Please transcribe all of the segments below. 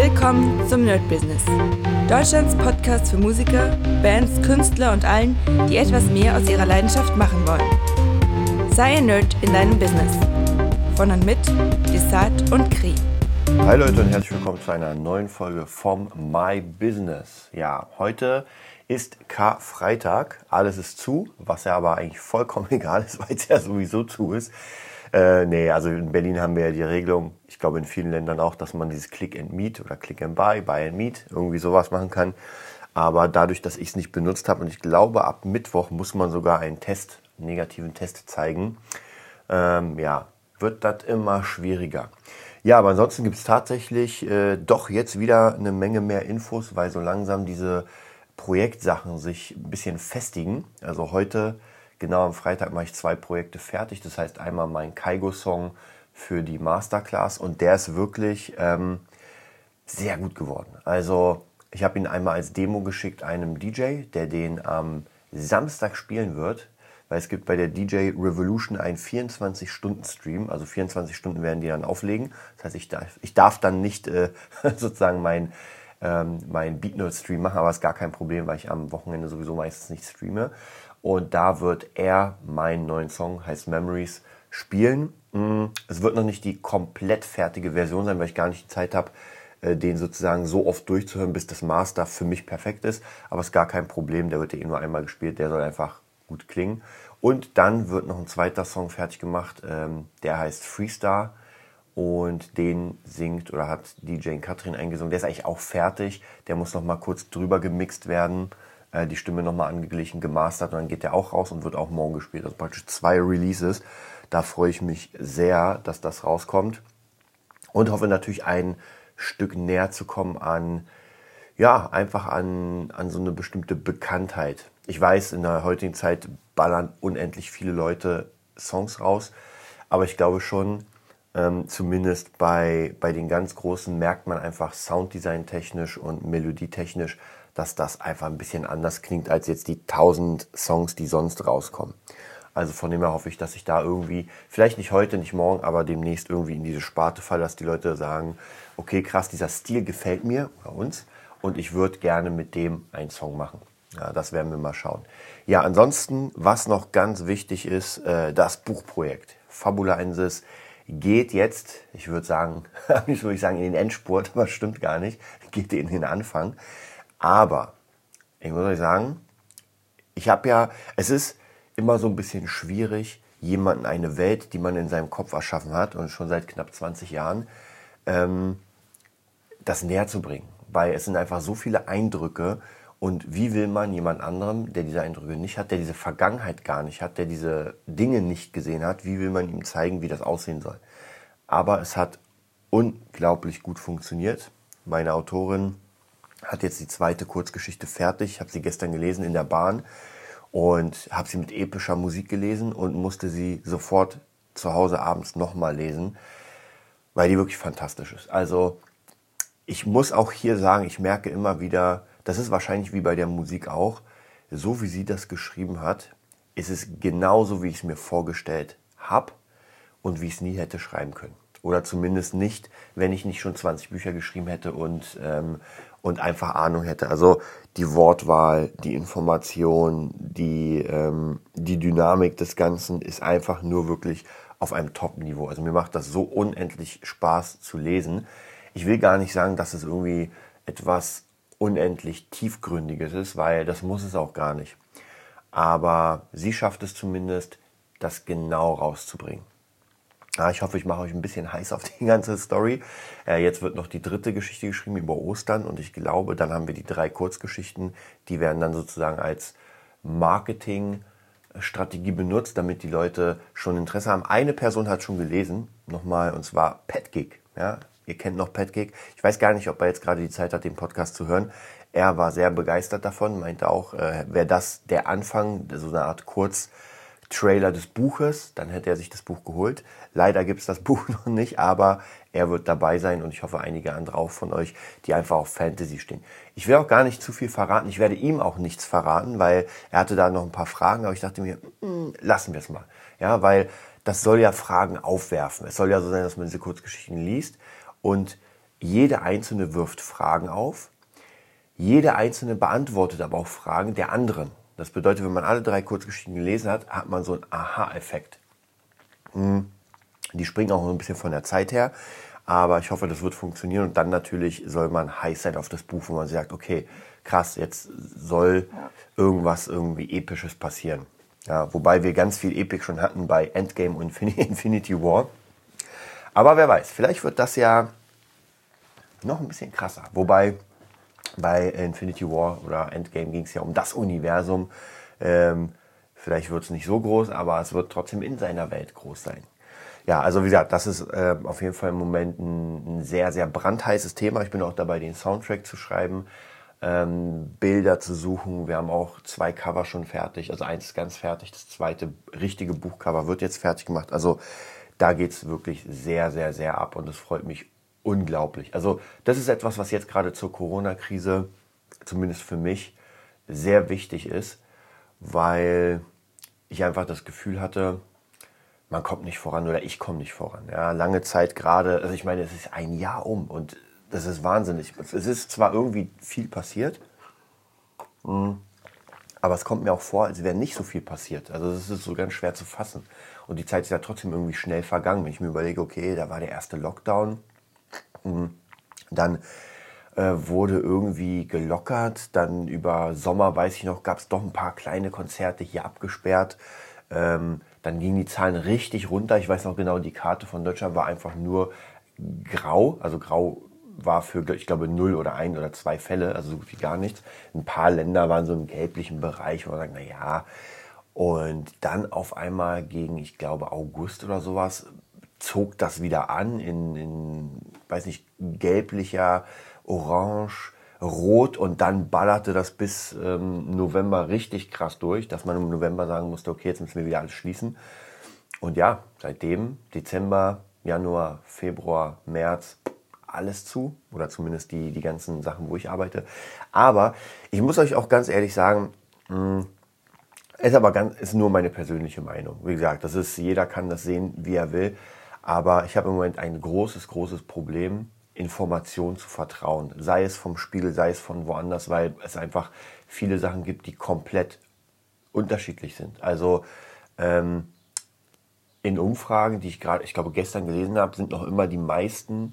Willkommen zum Nerd Business. Deutschlands Podcast für Musiker, Bands, Künstler und allen, die etwas mehr aus ihrer Leidenschaft machen wollen. Sei ein Nerd in deinem Business. Von und mit Desart und Kri. Hi Leute und herzlich willkommen zu einer neuen Folge vom My Business. Ja, heute ist Karfreitag. Alles ist zu, was ja aber eigentlich vollkommen egal ist, weil es ja sowieso zu ist. Äh, nee, also in Berlin haben wir ja die Regelung, ich glaube in vielen Ländern auch, dass man dieses Click and Meet oder Click and Buy, Buy and Meet, irgendwie sowas machen kann. Aber dadurch, dass ich es nicht benutzt habe und ich glaube, ab Mittwoch muss man sogar einen Test, einen negativen Test zeigen, ähm, ja, wird das immer schwieriger. Ja, aber ansonsten gibt es tatsächlich äh, doch jetzt wieder eine Menge mehr Infos, weil so langsam diese Projektsachen sich ein bisschen festigen. Also heute Genau am Freitag mache ich zwei Projekte fertig. Das heißt einmal mein Kaigo-Song für die Masterclass und der ist wirklich ähm, sehr gut geworden. Also ich habe ihn einmal als Demo geschickt einem DJ, der den am Samstag spielen wird, weil es gibt bei der DJ Revolution einen 24-Stunden-Stream, also 24 Stunden werden die dann auflegen. Das heißt, ich darf, ich darf dann nicht äh, sozusagen mein, ähm, mein Beatnote-Stream machen, aber ist gar kein Problem, weil ich am Wochenende sowieso meistens nicht streame. Und da wird er meinen neuen Song, heißt Memories, spielen. Mm, es wird noch nicht die komplett fertige Version sein, weil ich gar nicht die Zeit habe, äh, den sozusagen so oft durchzuhören, bis das Master für mich perfekt ist. Aber es ist gar kein Problem, der wird ja eh nur einmal gespielt, der soll einfach gut klingen. Und dann wird noch ein zweiter Song fertig gemacht, ähm, der heißt Freestar und den singt oder hat DJ Katrin eingesungen. Der ist eigentlich auch fertig, der muss noch mal kurz drüber gemixt werden äh, die Stimme nochmal angeglichen, gemastert und dann geht der auch raus und wird auch morgen gespielt. Also praktisch zwei Releases. Da freue ich mich sehr, dass das rauskommt und hoffe natürlich ein Stück näher zu kommen an, ja, einfach an, an so eine bestimmte Bekanntheit. Ich weiß, in der heutigen Zeit ballern unendlich viele Leute Songs raus, aber ich glaube schon, ähm, zumindest bei, bei den ganz Großen merkt man einfach Sounddesign technisch und melodietechnisch, dass das einfach ein bisschen anders klingt als jetzt die tausend Songs, die sonst rauskommen. Also von dem her hoffe ich, dass ich da irgendwie, vielleicht nicht heute, nicht morgen, aber demnächst irgendwie in diese Sparte falle, dass die Leute sagen, okay, krass, dieser Stil gefällt mir bei uns und ich würde gerne mit dem einen Song machen. Ja, das werden wir mal schauen. Ja, ansonsten, was noch ganz wichtig ist, äh, das Buchprojekt Fabula Ensis geht jetzt, ich würde sagen, nicht würde ich sagen in den Endspurt, aber stimmt gar nicht, geht in den Anfang. Aber ich muss euch sagen, ich habe ja, es ist immer so ein bisschen schwierig, jemanden eine Welt, die man in seinem Kopf erschaffen hat und schon seit knapp 20 Jahren, ähm, das näher zu bringen. Weil es sind einfach so viele Eindrücke und wie will man jemand anderem, der diese Eindrücke nicht hat, der diese Vergangenheit gar nicht hat, der diese Dinge nicht gesehen hat, wie will man ihm zeigen, wie das aussehen soll. Aber es hat unglaublich gut funktioniert. Meine Autorin hat jetzt die zweite Kurzgeschichte fertig. Habe sie gestern gelesen in der Bahn und habe sie mit epischer Musik gelesen und musste sie sofort zu Hause abends nochmal lesen, weil die wirklich fantastisch ist. Also ich muss auch hier sagen, ich merke immer wieder, das ist wahrscheinlich wie bei der Musik auch, so wie sie das geschrieben hat, ist es genauso, wie ich es mir vorgestellt habe und wie ich es nie hätte schreiben können. Oder zumindest nicht, wenn ich nicht schon 20 Bücher geschrieben hätte und, ähm, und einfach Ahnung hätte. Also die Wortwahl, die Information, die, ähm, die Dynamik des Ganzen ist einfach nur wirklich auf einem Top-Niveau. Also mir macht das so unendlich Spaß zu lesen. Ich will gar nicht sagen, dass es irgendwie etwas unendlich tiefgründiges ist, weil das muss es auch gar nicht. Aber sie schafft es zumindest, das genau rauszubringen. Ja, ich hoffe, ich mache euch ein bisschen heiß auf die ganze Story. Äh, jetzt wird noch die dritte Geschichte geschrieben über Ostern und ich glaube, dann haben wir die drei Kurzgeschichten, die werden dann sozusagen als Marketingstrategie benutzt, damit die Leute schon Interesse haben. Eine Person hat schon gelesen, nochmal, und zwar Petgig. Ja, ihr kennt noch Petgig. Ich weiß gar nicht, ob er jetzt gerade die Zeit hat, den Podcast zu hören. Er war sehr begeistert davon, meinte auch, äh, wäre das der Anfang, so eine Art Kurz- Trailer des Buches, dann hätte er sich das Buch geholt. Leider gibt es das Buch noch nicht, aber er wird dabei sein und ich hoffe einige andere auch von euch, die einfach auf Fantasy stehen. Ich will auch gar nicht zu viel verraten, ich werde ihm auch nichts verraten, weil er hatte da noch ein paar Fragen, aber ich dachte mir, mm, lassen wir es mal. Ja, weil das soll ja Fragen aufwerfen. Es soll ja so sein, dass man diese Kurzgeschichten liest und jede einzelne wirft Fragen auf, jede einzelne beantwortet aber auch Fragen der anderen. Das bedeutet, wenn man alle drei Kurzgeschichten gelesen hat, hat man so einen Aha-Effekt. Hm. Die springen auch ein bisschen von der Zeit her, aber ich hoffe, das wird funktionieren. Und dann natürlich soll man heiß sein auf das Buch, wo man sagt, okay, krass, jetzt soll irgendwas irgendwie Episches passieren. Ja, wobei wir ganz viel Epic schon hatten bei Endgame und Infinity War. Aber wer weiß, vielleicht wird das ja noch ein bisschen krasser. Wobei bei Infinity War oder Endgame ging es ja um das Universum. Ähm, vielleicht wird es nicht so groß, aber es wird trotzdem in seiner Welt groß sein. Ja, also wie gesagt, das ist äh, auf jeden Fall im Moment ein, ein, sehr, sehr brandheißes Thema. Ich bin auch dabei, den Soundtrack zu schreiben, ähm, Bilder zu suchen. Wir haben auch zwei Cover schon fertig. Also eins ist ganz fertig, das zweite richtige Buchcover wird jetzt fertig gemacht. Also da geht es wirklich sehr, sehr, sehr ab und es freut mich unglaublich. Also das ist etwas, was jetzt gerade zur Corona-Krise, zumindest für mich, sehr wichtig ist, weil ich einfach das Gefühl hatte, man kommt nicht voran oder ich komme nicht voran. Ja, lange Zeit gerade, also ich meine, es ist ein Jahr um und das ist wahnsinnig. Es ist zwar irgendwie viel passiert, hm, aber es kommt mir auch vor, als wäre nicht so viel passiert. Also es ist so ganz schwer zu fassen. Und die Zeit ist ja trotzdem irgendwie schnell vergangen. Wenn ich mir überlege, okay, da war der erste Lockdown, dann äh, wurde irgendwie gelockert. Dann über Sommer, weiß ich noch, gab es doch ein paar kleine Konzerte hier abgesperrt. Ähm, dann gingen die Zahlen richtig runter. Ich weiß noch genau, die Karte von Deutschland war einfach nur grau. Also grau war für, ich glaube, null oder ein oder zwei Fälle, also so gut wie gar nichts. Ein paar Länder waren so im gelblichen Bereich, wo man sagt, na ja. Und dann auf einmal gegen, ich glaube, August oder sowas, zog das wieder an in, in weiß nicht, gelblicher, orange, rot und dann ballerte das bis ähm, November richtig krass durch, dass man im November sagen musste, okay, jetzt müssen wir wieder alles schließen. Und ja, seitdem, Dezember, Januar, Februar, März, alles zu oder zumindest die, die ganzen Sachen, wo ich arbeite. Aber ich muss euch auch ganz ehrlich sagen, mh, hm, ist aber ganz, ist nur meine persönliche Meinung. Wie gesagt, das ist, jeder kann das sehen, wie er will. Aber ich habe im Moment ein großes, großes Problem Informationen zu vertrauen. Sei es vom Spiegel, sei es von woanders, weil es einfach viele Sachen gibt, die komplett unterschiedlich sind. Also ähm, in Umfragen, die ich gerade, ich glaube gestern gelesen habe, sind noch immer die meisten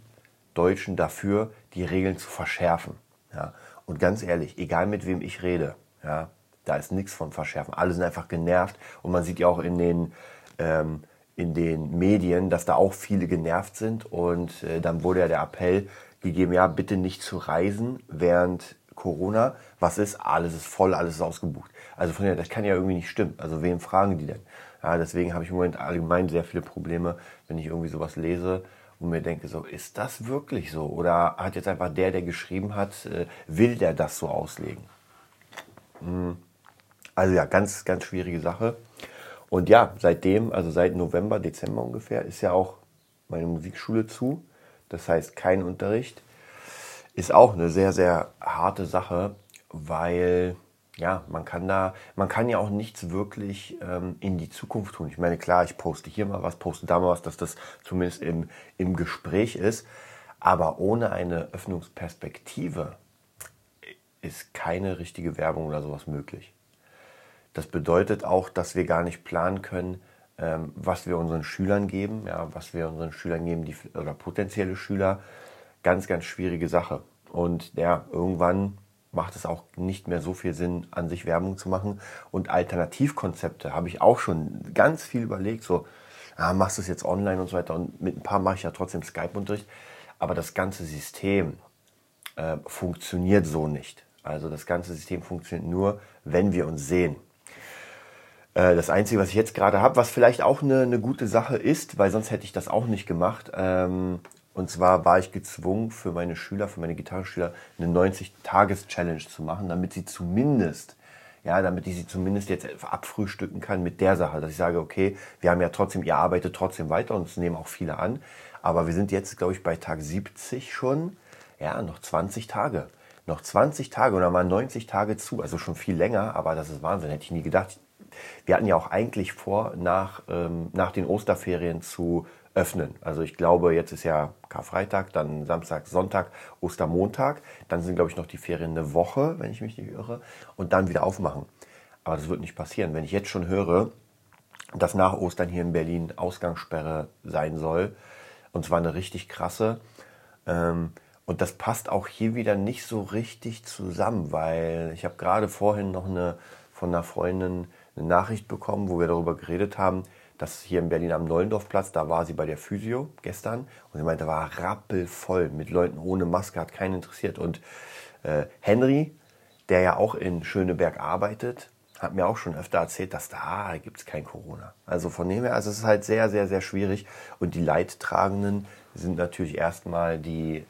Deutschen dafür, die Regeln zu verschärfen. Ja? Und ganz ehrlich, egal mit wem ich rede, ja, da ist nichts von verschärfen. Alle sind einfach genervt und man sieht ja auch in den ähm, in den Medien, dass da auch viele genervt sind. Und äh, dann wurde ja der Appell gegeben, ja, bitte nicht zu reisen während Corona. Was ist? Alles ist voll, alles ist ausgebucht. Also von daher, das kann ja irgendwie nicht stimmen. Also wem fragen die denn? Ja, deswegen habe ich im Moment allgemein sehr viele Probleme, wenn ich irgendwie sowas lese und mir denke, so, ist das wirklich so? Oder hat jetzt einfach der, der geschrieben hat, äh, will der das so auslegen? Hm. Also ja, ganz, ganz schwierige Sache. Und ja, seitdem, also seit November, Dezember ungefähr, ist ja auch meine Musikschule zu. Das heißt, kein Unterricht. Ist auch eine sehr, sehr harte Sache, weil ja, man kann da, man kann ja auch nichts wirklich ähm, in die Zukunft tun. Ich meine, klar, ich poste hier mal was, poste da mal was, dass das zumindest im, im Gespräch ist. Aber ohne eine Öffnungsperspektive ist keine richtige Werbung oder sowas möglich. Das bedeutet auch, dass wir gar nicht planen können, ähm, was wir unseren Schülern geben, ja, was wir unseren Schülern geben, die, oder potenzielle Schüler. Ganz, ganz schwierige Sache. Und ja, irgendwann macht es auch nicht mehr so viel Sinn, an sich Werbung zu machen. Und Alternativkonzepte habe ich auch schon ganz viel überlegt. So, ah, machst du es jetzt online und so weiter. Und mit ein paar mache ich ja trotzdem Skype-Unterricht. Aber das ganze System äh, funktioniert so nicht. Also das ganze System funktioniert nur, wenn wir uns sehen. Äh, das Einzige, was ich jetzt gerade habe, was vielleicht auch eine, eine, gute Sache ist, weil sonst hätte ich das auch nicht gemacht. Ähm, und zwar war ich gezwungen, für meine Schüler, für meine Gitarrenschüler, eine 90-Tages-Challenge zu machen, damit sie zumindest, ja, damit ich sie zumindest jetzt abfrühstücken kann mit der Sache, dass ich sage, okay, wir haben ja trotzdem, ihr arbeitet trotzdem weiter und es nehmen auch viele an. Aber wir sind jetzt, glaube ich, bei Tag 70 schon. Ja, noch 20 Tage. Noch 20 Tage dann mal 90 Tage zu. Also schon viel länger, aber das ist Wahnsinn. Hätte ich nie gedacht. Wir hatten ja auch eigentlich vor, nach, ähm, nach den Osterferien zu öffnen. Also ich glaube, jetzt ist ja Karfreitag, dann Samstag, Sonntag, Ostermontag. Dann sind, glaube ich, noch die Ferien eine Woche, wenn ich mich nicht irre. Und dann wieder aufmachen. Aber das wird nicht passieren. Wenn ich jetzt schon höre, dass nach Ostern hier in Berlin Ausgangssperre sein soll, und zwar eine richtig krasse, ähm, und das passt auch hier wieder nicht so richtig zusammen, weil ich habe gerade vorhin noch eine von einer Freundin eine Nachricht bekommen, wo wir darüber geredet haben, dass hier in Berlin am Neulendorfplatz, da war sie bei der Physio gestern und sie meinte, war rappelvoll mit Leuten ohne Maske, hat keinen interessiert. Und äh, Henry, der ja auch in Schöneberg arbeitet, hat mir auch schon öfter erzählt, dass da gibt es kein Corona. Also von dem her, also es ist halt sehr, sehr, sehr schwierig. Und die Leidtragenden sind natürlich erstmal die,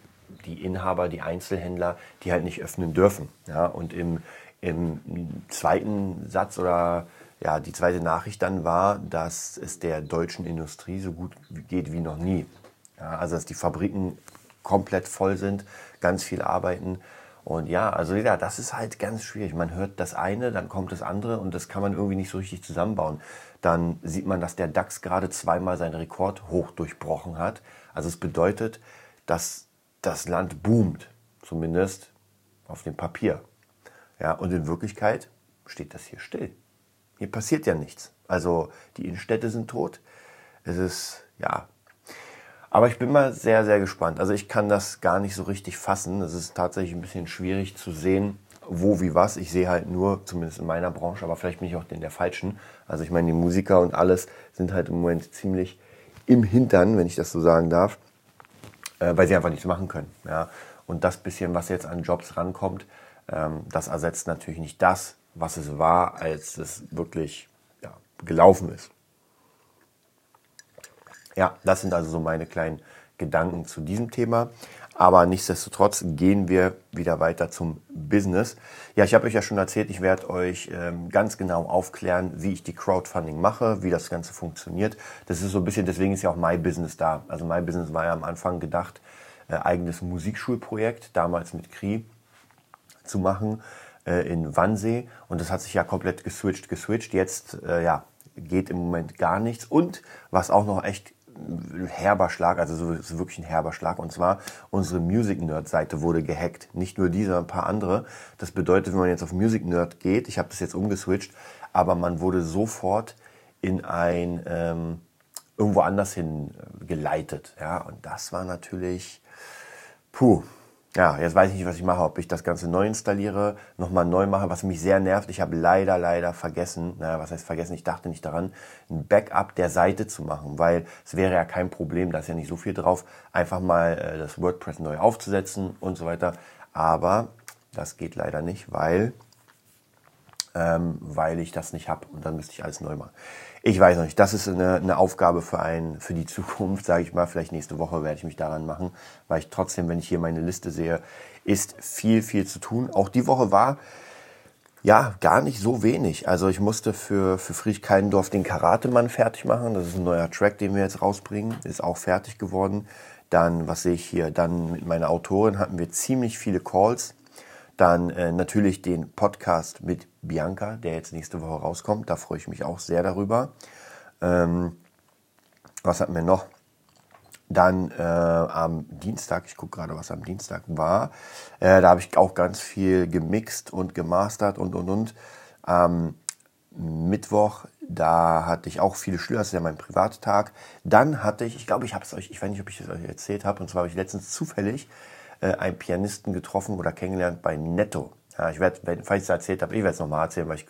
die Inhaber, die Einzelhändler, die halt nicht öffnen dürfen. Ja, und im, im zweiten Satz oder ja, die zweite Nachricht dann war, dass es der deutschen Industrie so gut geht wie noch nie. Ja, also dass die Fabriken komplett voll sind, ganz viel arbeiten. Und ja, also ja, das ist halt ganz schwierig. Man hört das eine, dann kommt das andere und das kann man irgendwie nicht so richtig zusammenbauen. Dann sieht man, dass der DAX gerade zweimal seinen Rekord hoch durchbrochen hat. Also es bedeutet, dass das Land boomt, zumindest auf dem Papier. Ja, und in Wirklichkeit steht das hier still. Hier passiert ja nichts. Also die Innenstädte sind tot. Es ist, ja. Aber ich bin mal sehr, sehr gespannt. Also ich kann das gar nicht so richtig fassen. Es ist tatsächlich ein bisschen schwierig zu sehen, wo wie was. Ich sehe halt nur, zumindest in meiner Branche, aber vielleicht bin ich auch in der falschen. Also ich meine, die Musiker und alles sind halt im Moment ziemlich im Hintern, wenn ich das so sagen darf, äh, weil sie einfach nichts machen können. Ja. Und das bisschen, was jetzt an Jobs rankommt, das ersetzt natürlich nicht das, was es war, als es wirklich ja, gelaufen ist. Ja, das sind also so meine kleinen Gedanken zu diesem Thema. Aber nichtsdestotrotz gehen wir wieder weiter zum Business. Ja, ich habe euch ja schon erzählt, ich werde euch ähm, ganz genau aufklären, wie ich die Crowdfunding mache, wie das Ganze funktioniert. Das ist so ein bisschen, deswegen ist ja auch My Business da. Also My Business war ja am Anfang gedacht, äh, eigenes Musikschulprojekt, damals mit Kri zu machen äh, in Wannsee. Und das hat sich ja komplett geswitcht, geswitcht. Jetzt, äh, ja, geht im Moment gar nichts. Und was auch noch echt ein herber Schlag, also so ist wirklich ein herber Schlag. Und zwar unsere Music Nerd Seite wurde gehackt. Nicht nur diese, ein paar andere. Das bedeutet, wenn man jetzt auf Music Nerd geht, ich habe das jetzt umgeswitcht, aber man wurde sofort in ein ähm, irgendwo anders hin äh, geleitet. Ja, und das war natürlich, puh, ja, jetzt weiß ich nicht, was ich mache, ob ich das Ganze neu installiere, nochmal neu mache, was mich sehr nervt. Ich habe leider, leider vergessen, naja, was heißt vergessen, ich dachte nicht daran, ein Backup der Seite zu machen, weil es wäre ja kein Problem, da ist ja nicht so viel drauf, einfach mal äh, das WordPress neu aufzusetzen und so weiter. Aber das geht leider nicht, weil, ähm, weil ich das nicht habe und dann müsste ich alles neu machen. Ich weiß noch nicht. Das ist eine, eine Aufgabe für, ein, für die Zukunft, sage ich mal. Vielleicht nächste Woche werde ich mich daran machen, weil ich trotzdem, wenn ich hier meine Liste sehe, ist viel, viel zu tun. Auch die Woche war ja gar nicht so wenig. Also ich musste für, für Friedrich Keindorf den Karatemann fertig machen. Das ist ein neuer Track, den wir jetzt rausbringen. Ist auch fertig geworden. Dann, was sehe ich hier? Dann mit meiner Autorin hatten wir ziemlich viele Calls. Dann äh, natürlich den Podcast mit Bianca, der jetzt nächste Woche rauskommt. Da freue ich mich auch sehr darüber. Ähm, was hatten wir noch? Dann äh, am Dienstag, ich gucke gerade, was am Dienstag war, äh, da habe ich auch ganz viel gemixt und gemastert und und und. Am Mittwoch, da hatte ich auch viele Schüler, das ist ja mein Privattag. Dann hatte ich, ich glaube, ich habe es euch, ich weiß nicht, ob ich es euch erzählt habe, und zwar habe ich letztens zufällig äh, einen Pianisten getroffen oder kennengelernt bei Netto. Ja, ich werde, falls ich es erzählt habe, ich werde es nochmal erzählen, weil ich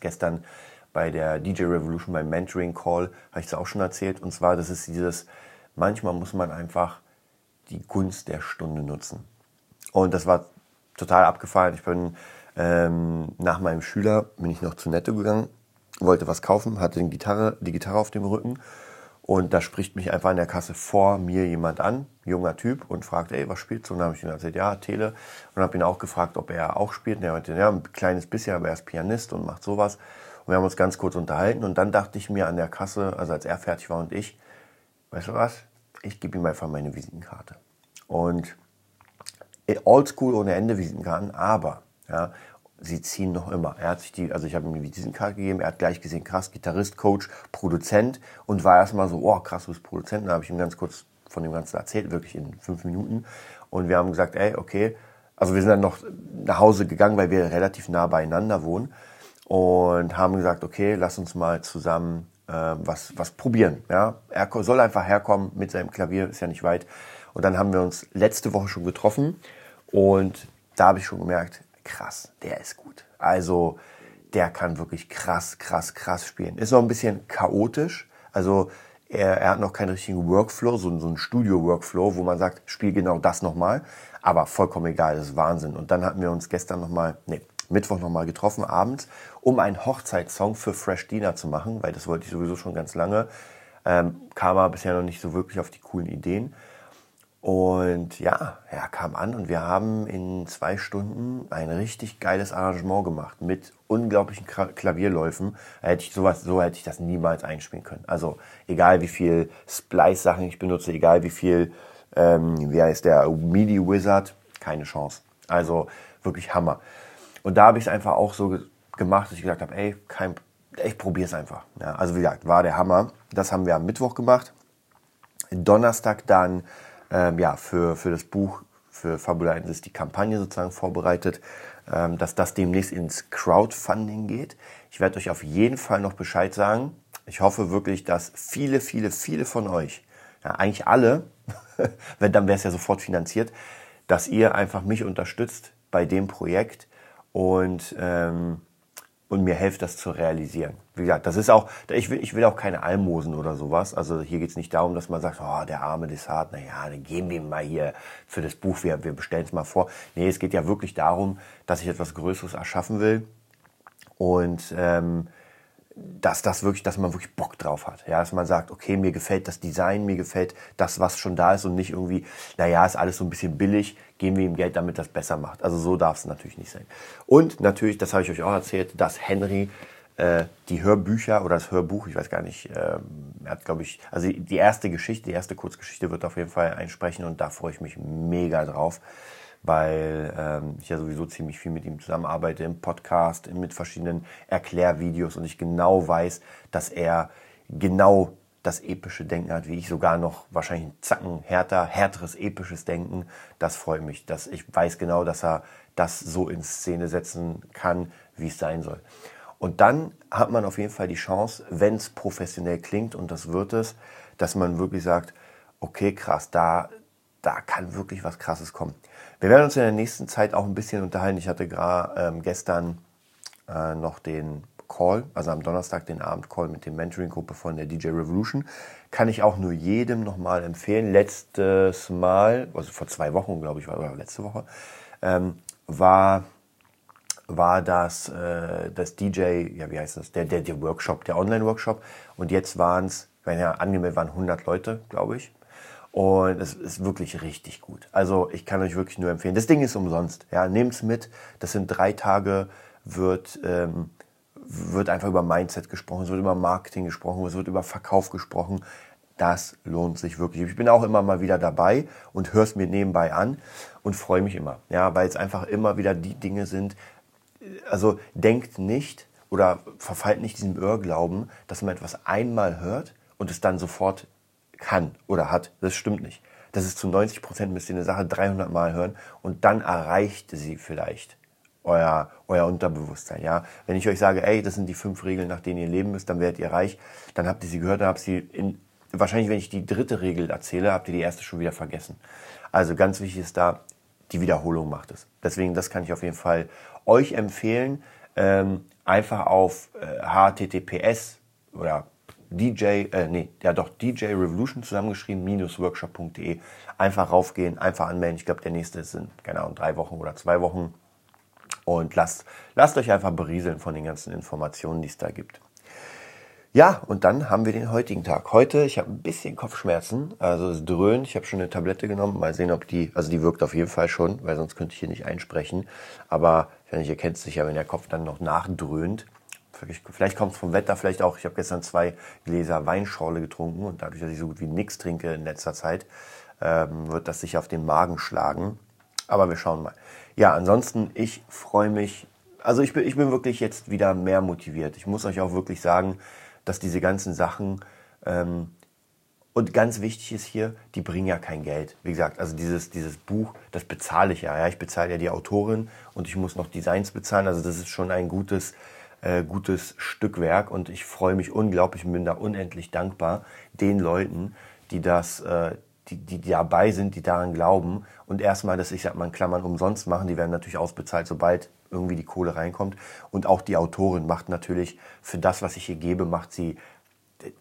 gestern bei der DJ Revolution beim Mentoring Call habe ich es auch schon erzählt. Und zwar, das ist dieses, manchmal muss man einfach die Gunst der Stunde nutzen. Und das war total abgefallen. Ich bin ähm, nach meinem Schüler bin ich noch zu Netto gegangen, wollte was kaufen, hatte die Gitarre, die Gitarre auf dem Rücken und da spricht mich einfach an der Kasse vor mir jemand an, junger Typ, und fragt, ey, was spielst du? Und dann habe ich ihm erzählt, ja, Tele. Und habe ihn auch gefragt, ob er auch spielt. Und er meinte, ja, ein kleines bisschen, aber er ist Pianist und macht sowas. Und wir haben uns ganz kurz unterhalten. Und dann dachte ich mir an der Kasse, also als er fertig war und ich, weißt du was? Ich gebe ihm einfach meine Visitenkarte. Und oldschool ohne Ende Visitenkarten, aber, ja, sie ziehen noch immer. Er hat sich die, also ich habe ihm die Visitenkarte gegeben, er hat gleich gesehen, krass, Gitarrist, Coach, Produzent und war erstmal so, oh krass, du bist Produzent. Da habe ich ihm ganz kurz von dem Ganzen erzählt, wirklich in fünf Minuten. Und wir haben gesagt, ey, okay, also wir sind dann noch nach Hause gegangen, weil wir relativ nah beieinander wohnen und haben gesagt, okay, lass uns mal zusammen äh, was, was probieren. Ja? Er soll einfach herkommen mit seinem Klavier, ist ja nicht weit. Und dann haben wir uns letzte Woche schon getroffen und da habe ich schon gemerkt, krass, der ist gut. Also der kann wirklich krass, krass, krass spielen. Ist noch ein bisschen chaotisch. Also er, er hat noch keinen richtigen Workflow, so, so einen Studio-Workflow, wo man sagt, spiel genau das nochmal. Aber vollkommen egal, das ist Wahnsinn. Und dann hatten wir uns gestern nochmal, nee, Mittwoch nochmal getroffen, abends, um einen Hochzeitssong für Fresh Dina zu machen, weil das wollte ich sowieso schon ganz lange. Ähm, kam aber bisher noch nicht so wirklich auf die coolen Ideen. Und ja, er kam an und wir haben in zwei Stunden ein richtig geiles Arrangement gemacht mit unglaublichen Klavierläufen. Hätte ich sowas, so hätte ich das niemals einspielen können. Also egal wie viel Splice-Sachen ich benutze, egal wie viel, ähm, wie heißt der, MIDI Wizard, keine Chance. Also wirklich Hammer. Und da habe ich es einfach auch so gemacht, dass ich gesagt habe, ey, kein, ich probiere es einfach. Ja, also wie gesagt, war der Hammer. Das haben wir am Mittwoch gemacht. Donnerstag dann ähm, ja, für, für das Buch, für Fabula ist die Kampagne sozusagen vorbereitet, ähm, dass das demnächst ins Crowdfunding geht. Ich werde euch auf jeden Fall noch Bescheid sagen. Ich hoffe wirklich, dass viele, viele, viele von euch, ja, eigentlich alle, wenn dann wäre es ja sofort finanziert, dass ihr einfach mich unterstützt bei dem Projekt und ähm, und mir helft, das zu realisieren. Wie gesagt, das ist auch, ich will, ich will auch keine Almosen oder sowas. Also hier geht es nicht darum, dass man sagt, oh, der arme Desart, naja, dann geben wir ihm mal hier für das Buch, wir, wir bestellen es mal vor. Nee, es geht ja wirklich darum, dass ich etwas Größeres erschaffen will. Und ähm, dass das wirklich, dass man wirklich Bock drauf hat. Ja, dass man sagt, okay, mir gefällt das Design, mir gefällt das, was schon da ist und nicht irgendwie, naja, ist alles so ein bisschen billig, geben wir ihm Geld, damit das besser macht. Also so darf es natürlich nicht sein. Und natürlich, das habe ich euch auch erzählt, dass Henry äh, die Hörbücher oder das Hörbuch, ich weiß gar nicht, ähm, er hat, glaube ich, also die erste Geschichte, die erste Kurzgeschichte wird auf jeden Fall einsprechen und da freue ich mich mega drauf weil ähm, ich ja sowieso ziemlich viel mit ihm zusammenarbeite im Podcast, mit verschiedenen Erklärvideos und ich genau weiß, dass er genau das epische Denken hat, wie ich sogar noch wahrscheinlich einen Zacken härter, härteres episches Denken. Das freut mich, dass ich weiß genau, dass er das so in Szene setzen kann, wie es sein soll. Und dann hat man auf jeden Fall die Chance, wenn es professionell klingt, und das wird es, dass man wirklich sagt, okay, krass, da, da kann wirklich was Krasses kommen. Wir werden uns in der nächsten Zeit auch ein bisschen unterhalten. Ich hatte gerade ähm, gestern äh, noch den Call, also am Donnerstag den Abend-Call mit der Mentoring-Gruppe von der DJ Revolution. Kann ich auch nur jedem nochmal empfehlen. Letztes Mal, also vor zwei Wochen, glaube ich, war oder letzte Woche, ähm, war war das, äh, das DJ, ja wie heißt das, der, der, der Workshop, der Online-Workshop. Und jetzt waren es, wenn ja angemeldet waren 100 Leute, glaube ich. Und es ist wirklich richtig gut. Also ich kann euch wirklich nur empfehlen. Das Ding ist umsonst. Ja, nehmt's mit. Das sind drei Tage, wird, ähm, wird einfach über Mindset gesprochen, es wird über Marketing gesprochen, es wird über Verkauf gesprochen. Das lohnt sich wirklich. Ich bin auch immer mal wieder dabei und höre es mir nebenbei an und freue mich immer. Ja, weil es einfach immer wieder die Dinge sind. Also denkt nicht oder verfallt nicht diesem Irrglauben, dass man etwas einmal hört und es dann sofort kann oder hat. Das stimmt nicht. Das ist zu 90 Prozent müsst ihr eine Sache 300 Mal hören und dann erreicht sie vielleicht euer, euer Unterbewusstsein. Ja, wenn ich euch sage, ey, das sind die fünf Regeln, nach denen ihr leben müsst, dann werdet ihr reich. Dann habt ihr sie gehört, dann habt ihr sie in, wahrscheinlich, wenn ich die dritte Regel erzähle, habt ihr die erste schon wieder vergessen. Also ganz wichtig ist da, die Wiederholung macht es. Deswegen, das kann ich auf jeden Fall euch empfehlen. Ähm, einfach auf äh, https oder DJ, äh, nee, ja doch, DJ Revolution zusammengeschrieben, minus workshop.de. Einfach raufgehen, einfach anmelden. Ich glaube, der nächste ist in, keine Ahnung, drei Wochen oder zwei Wochen. Und lasst, lasst euch einfach berieseln von den ganzen Informationen, die es da gibt. Ja, und dann haben wir den heutigen Tag. Heute, ich habe ein bisschen Kopfschmerzen, also es dröhnt. Ich habe schon eine Tablette genommen. Mal sehen, ob die, also die wirkt auf jeden Fall schon, weil sonst könnte ich hier nicht einsprechen. Aber ich erkennt es sicher, wenn der Kopf dann noch nachdröhnt. Vielleicht kommt es vom Wetter, vielleicht auch. Ich habe gestern zwei Gläser Weinschorle getrunken und dadurch, dass ich so gut wie nichts trinke in letzter Zeit, ähm, wird das sich auf den Magen schlagen. Aber wir schauen mal. Ja, ansonsten, ich freue mich also ich bin, ich bin wirklich jetzt wieder mehr motiviert. Ich muss euch auch wirklich sagen, dass diese ganzen Sachen, ähm, und ganz wichtig ist hier, die bringen ja kein Geld. Wie gesagt, also dieses, dieses Buch, das bezahle ich ja. ja. Ich bezahle ja die Autorin und ich muss noch Designs bezahlen. Also das ist schon ein gutes, äh, gutes Stückwerk und ich freue mich unglaublich und bin da unendlich dankbar den Leuten, die das, äh, die, die, dabei sind, die daran glauben und erstmal das, ich sag mal Klammern, umsonst machen. Die werden natürlich ausbezahlt, sobald irgendwie die Kohle reinkommt. Und auch die Autorin macht natürlich für das, was ich hier gebe, macht sie,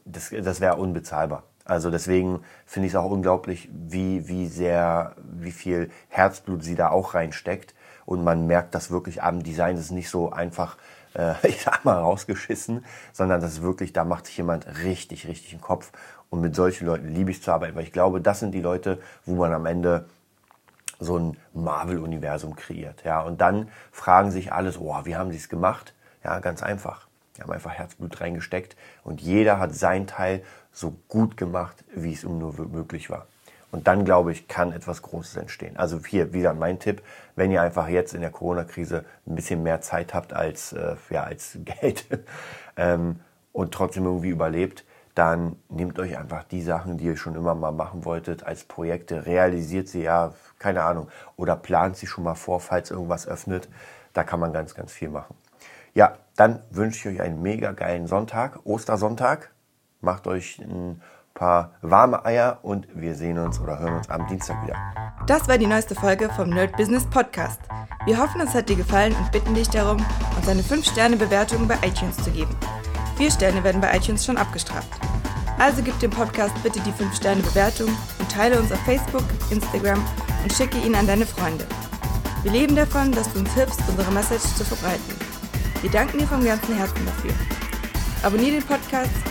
das, das wäre unbezahlbar. Also deswegen finde ich es auch unglaublich, wie, wie sehr, wie viel Herzblut sie da auch reinsteckt. Und man merkt das wirklich am Design. Das ist nicht so einfach, äh, ich sag mal, rausgeschissen, sondern das ist wirklich, da macht sich jemand richtig, richtig den Kopf. Und mit solchen Leuten liebe ich zu arbeiten, weil ich glaube, das sind die Leute, wo man am Ende so ein Marvel-Universum kreiert. Ja, und dann fragen sich alles, oh, wie haben sie es gemacht? Ja, ganz einfach. Die haben einfach Herzblut reingesteckt und jeder hat sein Teil so gut gemacht, wie es ihm nur möglich war. Und dann, glaube ich, kann etwas Großes entstehen. Also hier wieder mein Tipp, wenn ihr einfach jetzt in der Corona-Krise ein bisschen mehr Zeit habt als, äh, ja, als Geld ähm, und trotzdem irgendwie überlebt, dann nehmt euch einfach die Sachen, die ihr schon immer mal machen wolltet, als Projekte, realisiert sie ja, keine Ahnung, oder plant sie schon mal vor, falls irgendwas öffnet. Da kann man ganz, ganz viel machen. Ja, dann wünsche ich euch einen mega geilen Sonntag, Ostersonntag. Macht euch ein paar warme Eier und wir sehen uns oder hören uns am Dienstag wieder. Das war die neueste Folge vom Nerd Business Podcast. Wir hoffen, es hat dir gefallen und bitten dich darum, uns eine 5-Sterne-Bewertung bei iTunes zu geben. Vier Sterne werden bei iTunes schon abgestraft. Also gib dem Podcast bitte die 5-Sterne-Bewertung und teile uns auf Facebook, Instagram und schicke ihn an deine Freunde. Wir leben davon, dass du uns hilfst, unsere Message zu verbreiten. Wir danken dir vom ganzen Herzen dafür. Abonnier den Podcast,